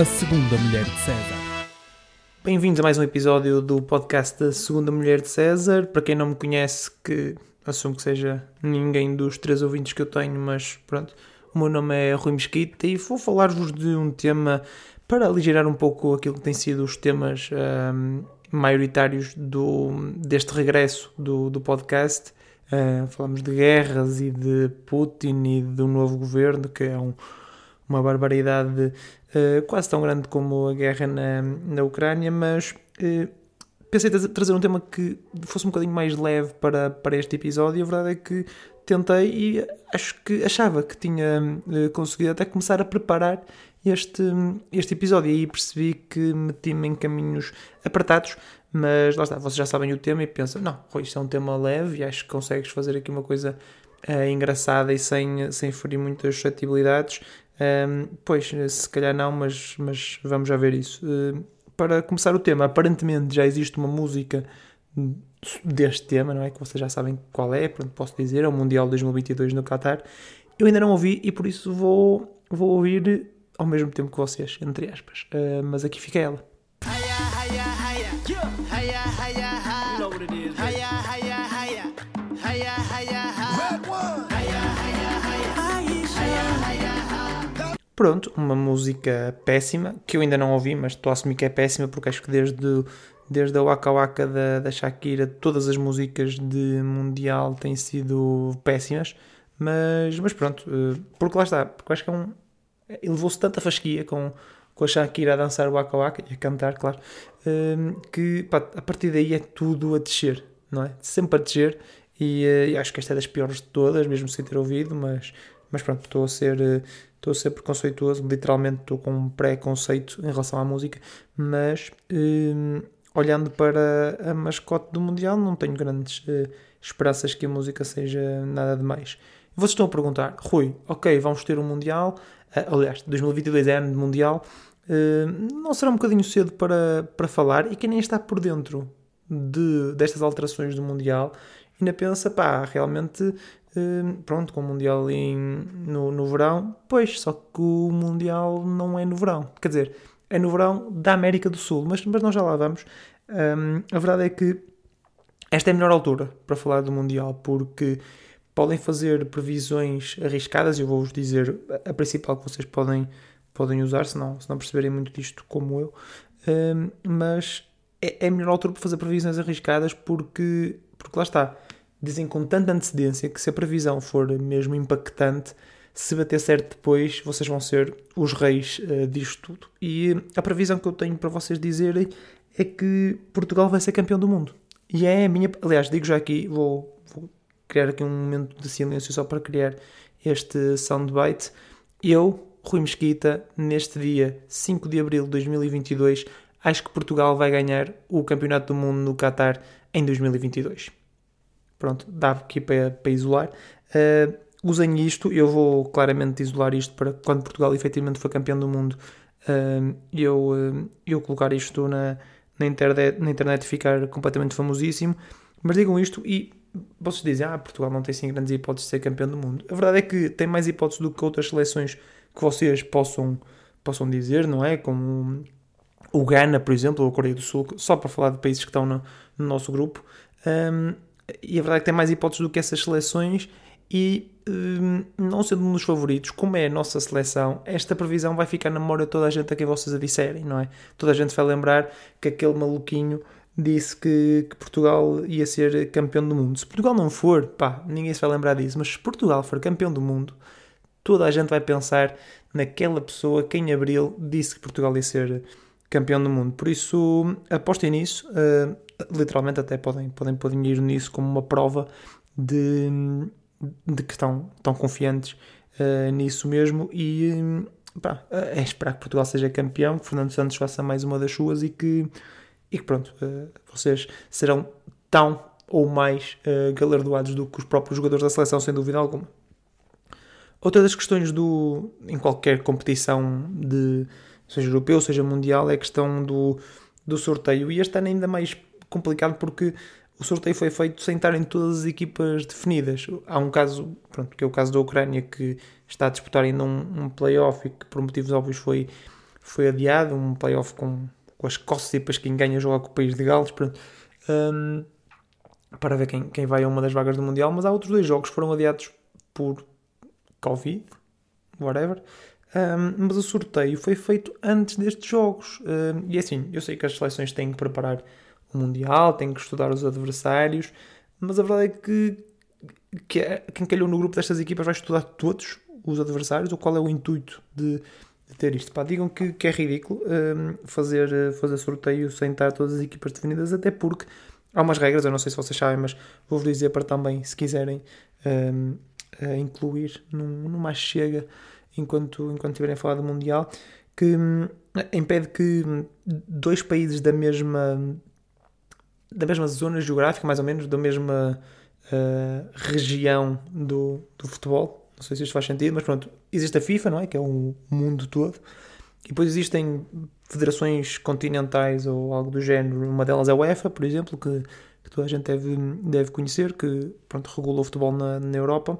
A Segunda Mulher de César. Bem-vindos a mais um episódio do podcast da Segunda Mulher de César. Para quem não me conhece, que assumo que seja ninguém dos três ouvintes que eu tenho, mas pronto, o meu nome é Rui Mesquita e vou falar-vos de um tema para aligerar um pouco aquilo que têm sido os temas um, maioritários do, deste regresso do, do podcast. Uh, falamos de guerras e de Putin e um novo governo, que é um, uma barbaridade uh, quase tão grande como a guerra na, na Ucrânia, mas uh, pensei trazer um tema que fosse um bocadinho mais leve para, para este episódio. A verdade é que tentei e acho que achava que tinha uh, conseguido até começar a preparar este, este episódio. E aí percebi que meti-me em caminhos apertados, mas lá está, vocês já sabem o tema e pensam: não, Rui, isto é um tema leve e acho que consegues fazer aqui uma coisa engraçada e sem, sem ferir muitas suscetibilidades. Um, pois, se calhar não, mas, mas vamos já ver isso. Uh, para começar o tema, aparentemente já existe uma música deste tema, não é? Que vocês já sabem qual é, pronto, posso dizer, é o Mundial 2022 no Qatar. Eu ainda não ouvi e por isso vou, vou ouvir ao mesmo tempo que vocês, entre aspas. Uh, mas aqui fica ela. Pronto, uma música péssima, que eu ainda não ouvi, mas estou a assumir que é péssima, porque acho que desde, desde a Waka Waka da, da Shakira, todas as músicas de Mundial têm sido péssimas. Mas, mas pronto, eh, porque lá está, porque acho que é um. Ele levou-se tanta fasquia com, com a Shakira a dançar o Waka Waka e a cantar, claro, eh, que pá, a partir daí é tudo a descer, não é? Sempre a descer. E, e acho que esta é das piores de todas, mesmo sem ter ouvido, mas, mas pronto, estou a ser estou a ser preconceituoso, literalmente estou com um pré-conceito em relação à música, mas hum, olhando para a mascote do Mundial, não tenho grandes uh, esperanças que a música seja nada demais. Vocês estão a perguntar, Rui, ok, vamos ter um Mundial, uh, aliás, 2022 é ano de Mundial, uh, não será um bocadinho cedo para, para falar? E quem nem está por dentro de, destas alterações do Mundial ainda pensa, pá, realmente pronto, com o Mundial em, no, no verão, pois, só que o Mundial não é no verão. Quer dizer, é no verão da América do Sul, mas, mas nós já lá vamos. Um, a verdade é que esta é a melhor altura para falar do Mundial, porque podem fazer previsões arriscadas, eu vou-vos dizer a principal que vocês podem, podem usar, se não, se não perceberem muito disto como eu, um, mas é, é a melhor altura para fazer previsões arriscadas porque, porque lá está dizem com tanta antecedência que se a previsão for mesmo impactante, se bater certo depois, vocês vão ser os reis uh, disto tudo. E a previsão que eu tenho para vocês dizerem é que Portugal vai ser campeão do mundo. E é a minha. Aliás, digo já aqui, vou, vou criar aqui um momento de silêncio só para criar este soundbite. Eu, Rui Mesquita, neste dia 5 de abril de 2022, acho que Portugal vai ganhar o Campeonato do Mundo no Qatar em 2022 pronto, dá aqui para, para isolar. Uh, usem isto, eu vou claramente isolar isto para quando Portugal efetivamente for campeão do mundo, uh, eu, uh, eu colocar isto na, na, internet, na internet ficar completamente famosíssimo. Mas digam isto e vocês dizem, ah, Portugal não tem sim grandes hipóteses de ser campeão do mundo. A verdade é que tem mais hipóteses do que outras seleções que vocês possam, possam dizer, não é? Como o Ghana, por exemplo, ou a Coreia do Sul, só para falar de países que estão no, no nosso grupo. Um, e a verdade é que tem mais hipóteses do que essas seleções e hum, não sendo um dos favoritos, como é a nossa seleção, esta previsão vai ficar na memória de toda a gente a quem vocês a disserem, não é? Toda a gente vai lembrar que aquele maluquinho disse que, que, Portugal ia ser campeão do mundo. Se Portugal não for, pá, ninguém se vai lembrar disso, mas se Portugal for campeão do mundo, toda a gente vai pensar naquela pessoa que em abril disse que Portugal ia ser campeão do mundo. Por isso, apostem nisso. Uh, literalmente até podem, podem pôr dinheiro nisso como uma prova de, de que estão, estão confiantes uh, nisso mesmo e pá, é esperar que Portugal seja campeão, que Fernando Santos faça mais uma das suas e que, e que pronto, uh, vocês serão tão ou mais uh, galardoados do que os próprios jogadores da seleção, sem dúvida alguma. Outra das questões do, em qualquer competição de seja europeu, seja mundial, é a questão do, do sorteio. E este ano ainda mais complicado porque o sorteio foi feito sem estarem todas as equipas definidas. Há um caso, pronto, que é o caso da Ucrânia, que está a disputar ainda um, um playoff e que por motivos óbvios foi, foi adiado, um playoff com, com as Escócia e depois quem ganha joga com o país de Gales, pronto, um, para ver quem, quem vai a uma das vagas do Mundial, mas há outros dois jogos que foram adiados por Covid, whatever, um, mas o sorteio foi feito antes destes jogos. Um, e assim, eu sei que as seleções têm que preparar o Mundial, têm que estudar os adversários, mas a verdade é que, que é, quem calhou no grupo destas equipas vai estudar todos os adversários, ou qual é o intuito de, de ter isto? Pá, digam que, que é ridículo um, fazer, fazer sorteio sem estar todas as equipas definidas, até porque há umas regras, eu não sei se vocês sabem, mas vou-vos dizer para também, se quiserem, um, incluir no mais chega enquanto, enquanto estiverem a falar do Mundial, que hum, impede que dois países da mesma da mesma zona geográfica, mais ou menos, da mesma uh, região do, do futebol. Não sei se isto faz sentido, mas pronto, existe a FIFA, não é? Que é o mundo todo. E depois existem federações continentais ou algo do género. Uma delas é a UEFA, por exemplo, que, que toda a gente deve, deve conhecer, que pronto, regula o futebol na, na Europa.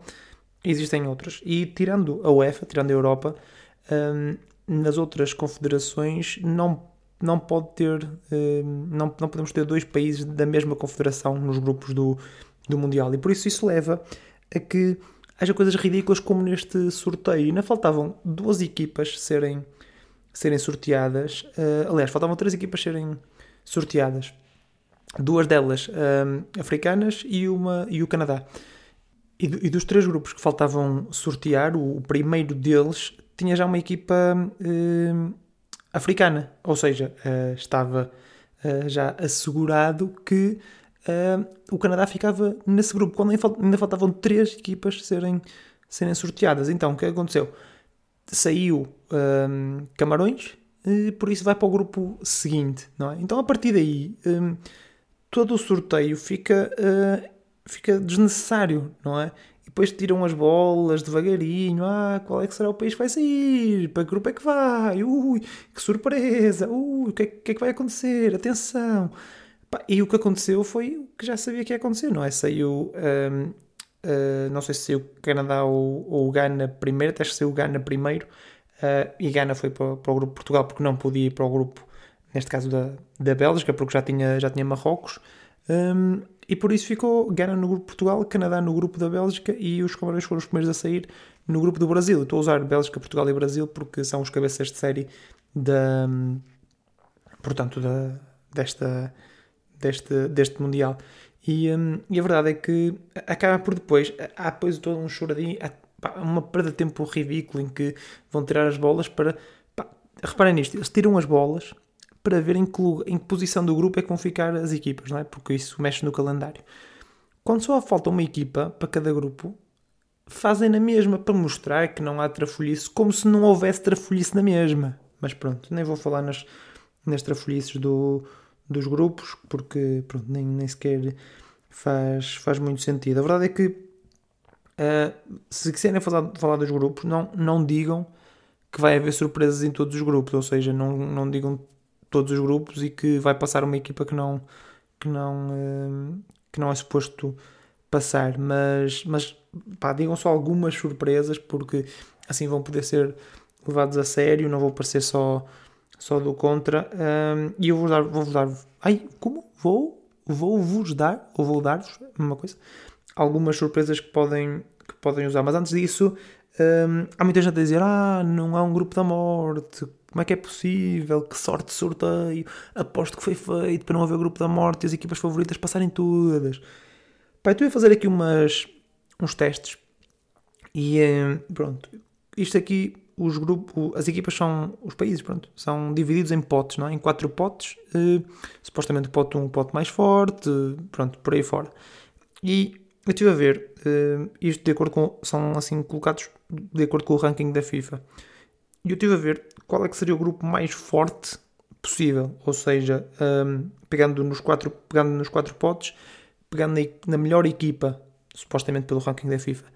Existem outras. E tirando a UEFA, tirando a Europa, um, nas outras confederações não, não pode ter, um, não, não podemos ter dois países da mesma confederação nos grupos do, do Mundial. E por isso isso leva a que haja coisas ridículas como neste sorteio. Ainda faltavam duas equipas serem, serem sorteadas. Uh, aliás, faltavam três equipas serem sorteadas. Duas delas um, africanas e, uma, e o Canadá. E, do, e, dos três grupos que faltavam sortear, o, o primeiro deles tinha já uma equipa uh, africana, ou seja, uh, estava uh, já assegurado que o Canadá ficava nesse grupo, quando ainda faltavam três equipas serem, serem sorteadas. Então, o que aconteceu? Saiu Camarões, por isso vai para o grupo seguinte, não é? Então, a partir daí, um, todo o sorteio fica fica desnecessário, não é? Depois tiram as bolas devagarinho. Ah, qual é que será o país que vai sair? Para que grupo é que vai? Ui, que surpresa! Ui, o que é, que, é que vai acontecer? Atenção! E o que aconteceu foi o que já sabia que ia acontecer, não é? Saiu. Um, uh, não sei se saiu Canadá ou, o Ghana primeiro, até que saiu o Ghana primeiro. Uh, e Ghana foi para, para o grupo Portugal porque não podia ir para o grupo, neste caso da, da Bélgica, porque já tinha, já tinha Marrocos. Um, e por isso ficou Ghana no grupo de Portugal, Canadá no grupo da Bélgica e os Camarões foram os primeiros a sair no grupo do Brasil. Estou a usar Bélgica, Portugal e Brasil porque são os cabeças de série da, portanto, da, desta, deste, deste Mundial. E, um, e, a verdade é que acaba por depois, há depois todo um choradinho, há uma perda de tempo ridículo em que vão tirar as bolas para. Pá, reparem nisto, eles tiram as bolas para ver em que, em que posição do grupo é que vão ficar as equipas, não é? Porque isso mexe no calendário. Quando só falta uma equipa para cada grupo, fazem na mesma para mostrar que não há trafolhice, como se não houvesse trafolhice na mesma. Mas pronto, nem vou falar nas, nas trafolhices do, dos grupos, porque pronto, nem, nem sequer faz, faz muito sentido. A verdade é que uh, se quiserem falar, falar dos grupos, não, não digam que vai haver surpresas em todos os grupos, ou seja, não, não digam todos os grupos e que vai passar uma equipa que não que não eh, que não é suposto passar. Mas mas pá, digam só algumas surpresas porque assim vão poder ser levados a sério não vou parecer só só do contra. Um, eh, e eu vou dar vou dar ai como? Vou? Vou vos dar ou vou dar-vos uma coisa algumas surpresas que podem que podem usar. Mas antes disso um, eh, há muita gente a dizer ah não há um grupo da morte como é que é possível? Que sorte de sorteio! Aposto que foi feito para não haver grupo da morte e as equipas favoritas passarem todas. Pai, tu ia fazer aqui umas, uns testes e eh, pronto. Isto aqui, os grupos, as equipas são, os países, pronto, são divididos em potes, não é? Em quatro potes. Eh, supostamente o pote 1 um, o pote mais forte, pronto, por aí fora. E eu estive a ver, eh, isto de acordo com, são assim colocados de acordo com o ranking da FIFA. E eu estive a ver qual é que seria o grupo mais forte possível, ou seja, um, pegando, nos quatro, pegando nos quatro potes, pegando na, na melhor equipa, supostamente pelo ranking da FIFA,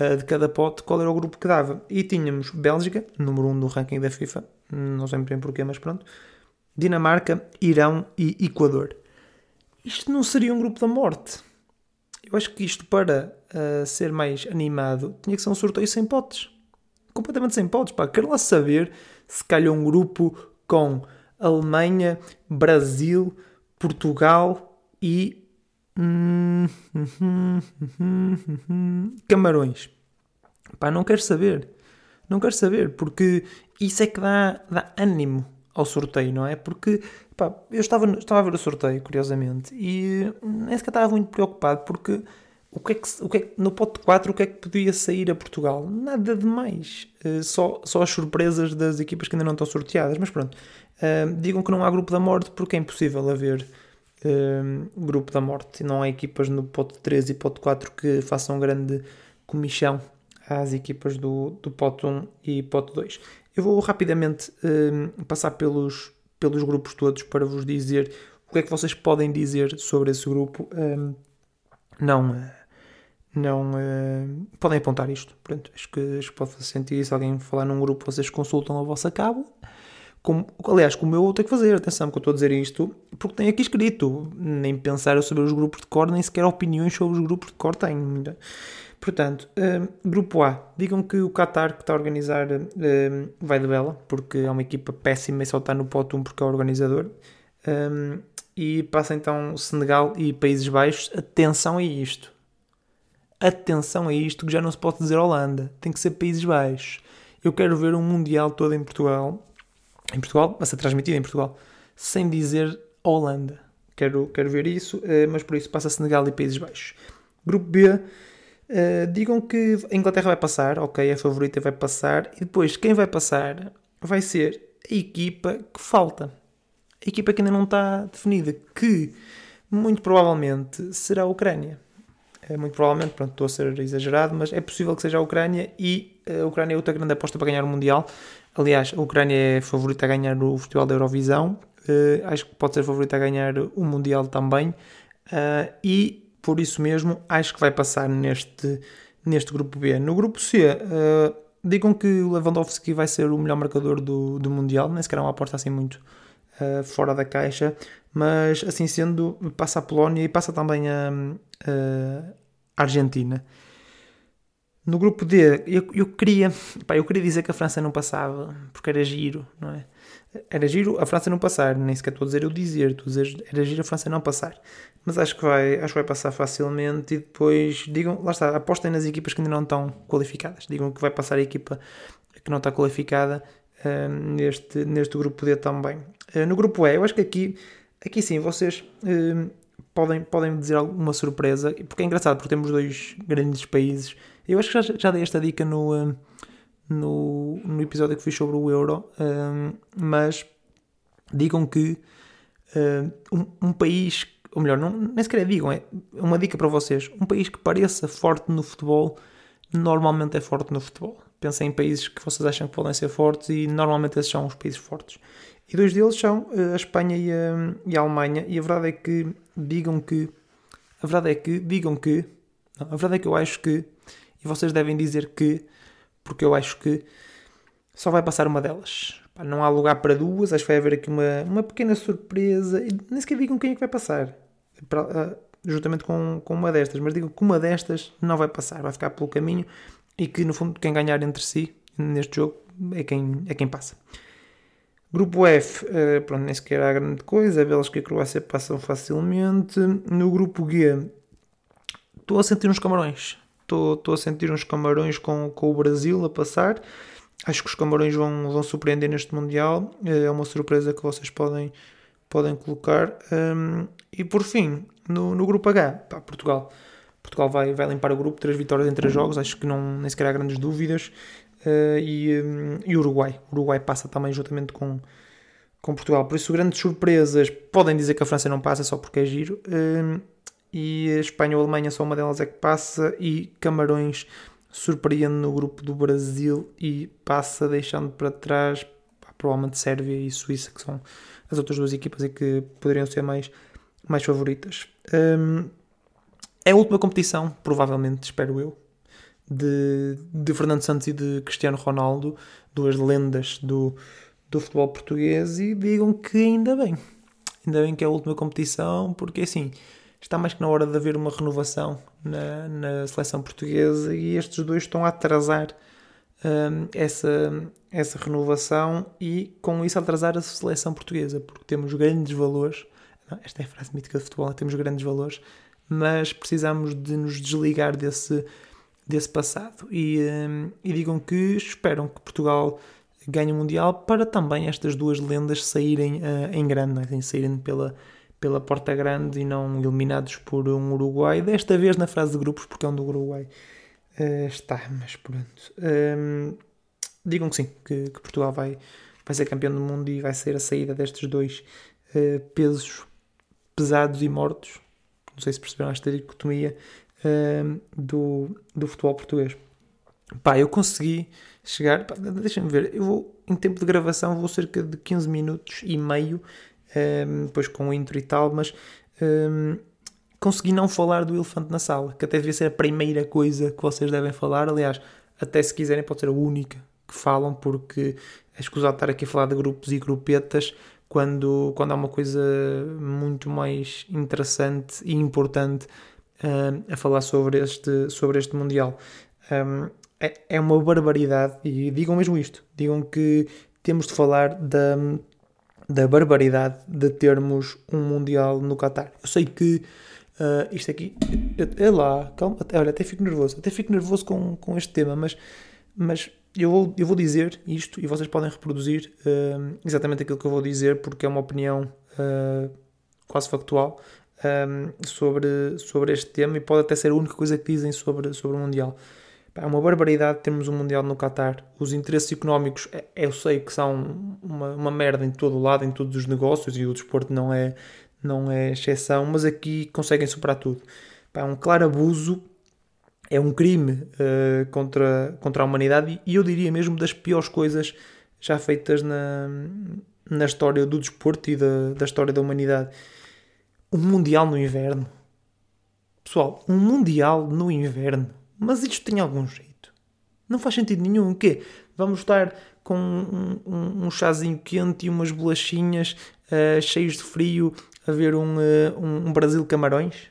uh, de cada pote, qual era o grupo que dava. E tínhamos Bélgica, número 1 um no ranking da FIFA, não sei bem porquê, mas pronto, Dinamarca, Irão e Equador. Isto não seria um grupo da morte. Eu acho que isto, para uh, ser mais animado, tinha que ser um sorteio sem potes completamente sem potes, pá. Quero lá saber se calhar um grupo com Alemanha, Brasil, Portugal e hum, Camarões. Pá, não quero saber. Não quero saber, porque isso é que dá, dá ânimo ao sorteio, não é? Porque pá, eu estava, estava a ver o sorteio, curiosamente, e nem sequer estava muito preocupado, porque o que é que, o que, é que no pote 4 o que é que podia sair a Portugal? Nada demais. Uh, só, só as surpresas das equipas que ainda não estão sorteadas, mas pronto. Uh, digam que não há grupo da morte porque é impossível haver uh, grupo da morte. Não há equipas no pote 3 e pote 4 que façam grande comichão às equipas do, do pote 1 e pote 2. Eu vou rapidamente passar pelos, pelos grupos todos para vos dizer o que é que vocês podem dizer sobre esse grupo. não não uh, podem apontar isto. Pronto, acho que, acho que pode fazer sentido. Se alguém falar num grupo, vocês consultam a vossa cabo. Como, aliás, como eu tenho que fazer, atenção que eu estou a dizer isto, porque tem aqui escrito, nem pensar sobre os grupos de cor, nem sequer opiniões sobre os grupos de cor tenho. Portanto, uh, grupo A, digam que o Qatar que está a organizar uh, vai de bela, porque é uma equipa péssima e só está no pote 1 porque é o organizador. Um, e passa então Senegal e Países Baixos. Atenção a isto atenção a isto que já não se pode dizer Holanda, tem que ser Países Baixos. Eu quero ver um Mundial todo em Portugal, em Portugal, ser transmitido em Portugal, sem dizer Holanda. Quero, quero ver isso, eh, mas por isso passa Senegal e Países Baixos. Grupo B, Uh, digam que a Inglaterra vai passar, ok, a favorita vai passar, e depois quem vai passar vai ser a equipa que falta. A equipa que ainda não está definida, que muito provavelmente será a Ucrânia muito provavelmente, pronto, estou a ser exagerado, mas é possível que seja a Ucrânia e a Ucrânia é outra grande aposta para ganhar o Mundial. Aliás, a Ucrânia é favorita a ganhar o Festival da Eurovisão, uh, acho que pode ser favorita a ganhar o Mundial também, uh, e por isso mesmo acho que vai passar neste, neste grupo B. No grupo C, uh, digam que o Lewandowski vai ser o melhor marcador do, do Mundial, nem sequer é uma aposta assim muito fora da caixa, mas assim sendo, passa a Polónia e passa também a Argentina. No grupo D, eu, eu queria pá, eu queria dizer que a França não passava, porque era giro, não é? Era giro a França não passar, nem sequer estou a dizer eu dizer, estou a dizer era giro a França não passar. Mas acho que vai, acho que vai passar facilmente e depois digam, lá está, apostem nas equipas que ainda não estão qualificadas. Digam que vai passar a equipa que não está qualificada uh, neste, neste grupo D também. Uh, no grupo E, eu acho que aqui Aqui sim, vocês uh, podem, podem dizer alguma surpresa, porque é engraçado, porque temos dois grandes países. Eu acho que já, já dei esta dica no, uh, no, no episódio que fiz sobre o Euro, uh, mas digam que um, um, país, ou melhor, não, nem sequer é digam, é uma dica para vocês: um país que pareça forte no futebol, normalmente é forte no futebol. Pensem em países que vocês acham que podem ser fortes e normalmente esses são os países fortes. E dois deles são eh, a Espanha e a, e a Alemanha. E a verdade é que digam que. A verdade é que digam que. Não, a verdade é que eu acho que. E vocês devem dizer que. Porque eu acho que. Só vai passar uma delas. Não há lugar para duas. Acho que vai haver aqui uma, uma pequena surpresa. E nem sequer digam quem é que vai passar. Para, uh, juntamente com, com uma destas. Mas digam que uma destas não vai passar. Vai ficar pelo caminho. E que no fundo quem ganhar entre si neste jogo é quem, é quem passa. Grupo F, uh, pronto, nem sequer há grande coisa. A Bélgica e a Croácia passam facilmente. No grupo G, estou a sentir uns camarões. Estou, a sentir uns camarões com, com o Brasil a passar. Acho que os camarões vão, vão surpreender neste Mundial. Eh, é uma surpresa que vocês podem, podem colocar. Um, e por fim, no, no grupo H, pá, Portugal. Portugal vai, vai limpar o grupo, três vitórias em três jogos, acho que não, nem sequer há grandes dúvidas. Uh, e, um, e Uruguai. O Uruguai passa também juntamente com, com Portugal. Por isso, grandes surpresas. Podem dizer que a França não passa só porque é giro. Uh, e a Espanha ou a Alemanha só uma delas é que passa. E Camarões surpreende no grupo do Brasil e passa deixando para trás provavelmente Sérvia e Suíça, que são as outras duas equipas e que poderiam ser mais, mais favoritas. Um, é a última competição, provavelmente, espero eu, de, de Fernando Santos e de Cristiano Ronaldo, duas lendas do, do futebol português, e digam que ainda bem. Ainda bem que é a última competição, porque assim está mais que na hora de haver uma renovação na, na seleção portuguesa e estes dois estão a atrasar um, essa, essa renovação e com isso atrasar a seleção portuguesa, porque temos grandes valores. Esta é a frase mítica de futebol, temos grandes valores, mas precisamos de nos desligar desse, desse passado. E, um, e digam que esperam que Portugal ganhe o Mundial para também estas duas lendas saírem uh, em grande, né? saírem pela, pela porta grande e não eliminados por um Uruguai, desta vez na fase de grupos, porque é um do Uruguai uh, está, mas pronto. Um, digam que sim, que, que, Portugal vai, vai ser campeão do mundo e vai ser a saída destes dois uh, pesos pesados e mortos. Não sei se perceberam esta dicotomia uh, do, do futebol português. Pá, eu consegui chegar. Deixa-me ver, eu vou, em tempo de gravação, vou cerca de 15 minutos e meio, um, depois com o intro e tal, mas um, consegui não falar do elefante na sala, que até devia ser a primeira coisa que vocês devem falar. Aliás, até se quiserem, pode ser a única que falam, porque é escusado estar aqui a falar de grupos e grupetas quando, quando há uma coisa muito mais interessante e importante uh, a falar sobre este, sobre este Mundial. Um, é, é uma barbaridade, e digam mesmo isto: digam que temos de falar da, da barbaridade de termos um Mundial no Qatar. Eu sei que Uh, isto aqui, é lá, calma, olha, até fico nervoso, até fico nervoso com, com este tema, mas, mas eu, vou, eu vou dizer isto e vocês podem reproduzir uh, exatamente aquilo que eu vou dizer, porque é uma opinião uh, quase factual um, sobre, sobre este tema e pode até ser a única coisa que dizem sobre, sobre o Mundial. É uma barbaridade termos um Mundial no Qatar. Os interesses económicos, eu sei que são uma, uma merda em todo o lado, em todos os negócios, e o desporto não é, não é exceção, mas aqui conseguem superar tudo. É um claro abuso, é um crime uh, contra, contra a humanidade e eu diria mesmo das piores coisas já feitas na, na história do desporto e da, da história da humanidade. Um Mundial no inverno. Pessoal, um Mundial no inverno. Mas isto tem algum jeito. Não faz sentido nenhum. O quê? Vamos estar com um, um, um chazinho quente e umas bolachinhas uh, cheios de frio a ver um, uh, um Brasil Camarões,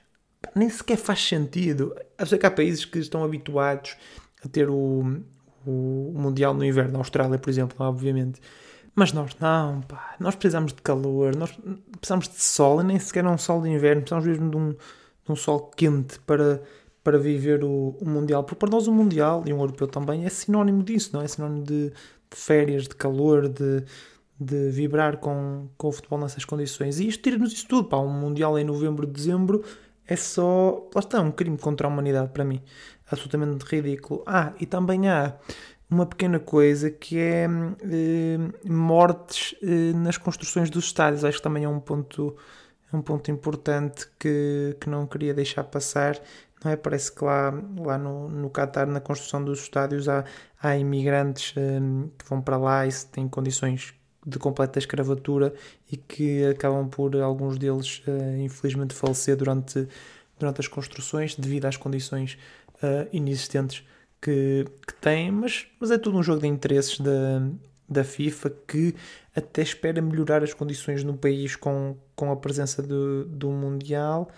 nem sequer faz sentido. Sei que há países que estão habituados a ter o, o Mundial no inverno, a Austrália, por exemplo, obviamente. Mas nós não, pá. Nós precisamos de calor, nós precisamos de sol, e nem sequer um sol de inverno, precisamos mesmo de um, de um sol quente para, para viver o, o, Mundial. Porque para nós o Mundial, e um europeu também, é sinónimo disso, não é? É sinónimo de, de férias, de calor, de, de vibrar com, com o futebol nessas condições. E isto tira-nos isso tudo. Pá, um Mundial em novembro, dezembro é só. Lá está, um crime contra a humanidade para mim. Absolutamente ridículo. Ah, e também há uma pequena coisa que é eh, mortes eh, nas construções dos estádios. Acho que também é um ponto, é um ponto importante que, que não queria deixar passar. Não é? Parece que lá, lá no, no Qatar, na construção dos estádios, há, há imigrantes eh, que vão para lá e têm condições de completa escravatura e que acabam por alguns deles uh, infelizmente falecer durante, durante as construções devido às condições uh, inexistentes que, que têm, mas, mas é tudo um jogo de interesses da, da FIFA que até espera melhorar as condições no país com, com a presença do, do Mundial.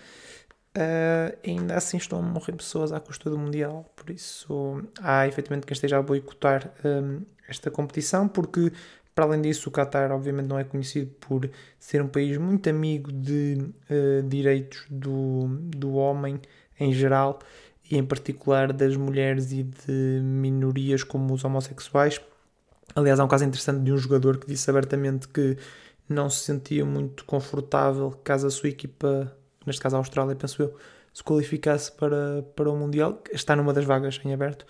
Uh, ainda assim estão a morrer pessoas à custa do Mundial, por isso há efetivamente quem esteja a boicotar um, esta competição, porque para além disso, o Qatar, obviamente, não é conhecido por ser um país muito amigo de uh, direitos do, do homem em geral e, em particular, das mulheres e de minorias como os homossexuais. Aliás, há um caso interessante de um jogador que disse abertamente que não se sentia muito confortável caso a sua equipa, neste caso a Austrália, penso eu, se qualificasse para, para o Mundial, está numa das vagas em aberto.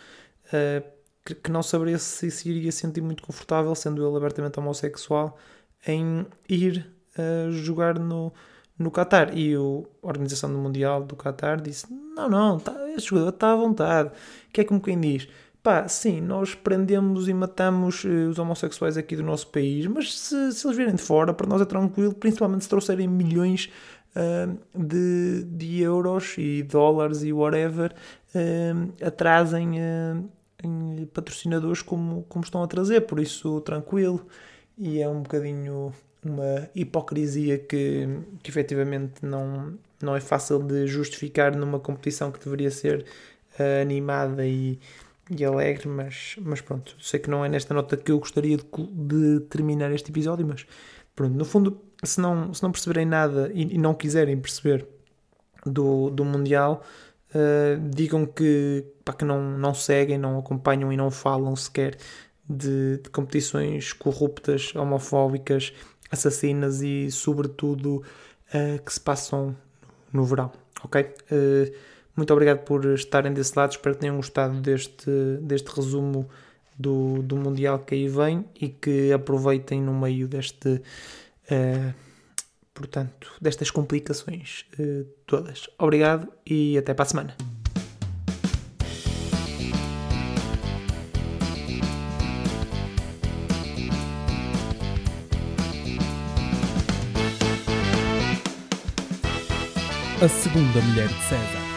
Uh, que, não saberia se se iria sentir muito confortável, sendo ele abertamente homossexual, em ir uh, jogar no, no Qatar. E o, a Organização do Mundial do Qatar disse: Não, não, tá, este jogador está à vontade. Que é como quem diz: Pá, sim, nós prendemos e matamos uh, os homossexuais aqui do nosso país, mas se, se eles virem de fora, para nós é tranquilo, principalmente se trouxerem milhões uh, de, de euros e dólares e whatever, atrasem em patrocinadores como, como estão a trazer, por isso tranquilo. E é um bocadinho uma hipocrisia que, que efetivamente não, não é fácil de justificar numa competição que deveria ser uh, animada e, e alegre, mas, mas pronto, sei que não é nesta nota que eu gostaria de, de terminar este episódio, mas pronto, no fundo, se não, se não perceberem nada e, e não quiserem perceber do, do Mundial, uh, digam que, pá, que não, não seguem, não acompanham e não falam sequer de, de competições corruptas, homofóbicas, assassinas e, sobretudo, uh, que se passam no verão, ok? Uh, muito obrigado por estarem desse lado, espero que tenham gostado deste, deste resumo do, do Mundial que aí vem e que aproveitem no meio deste, uh, portanto, destas complicações uh, todas. Obrigado e até para a semana. A segunda mulher de César.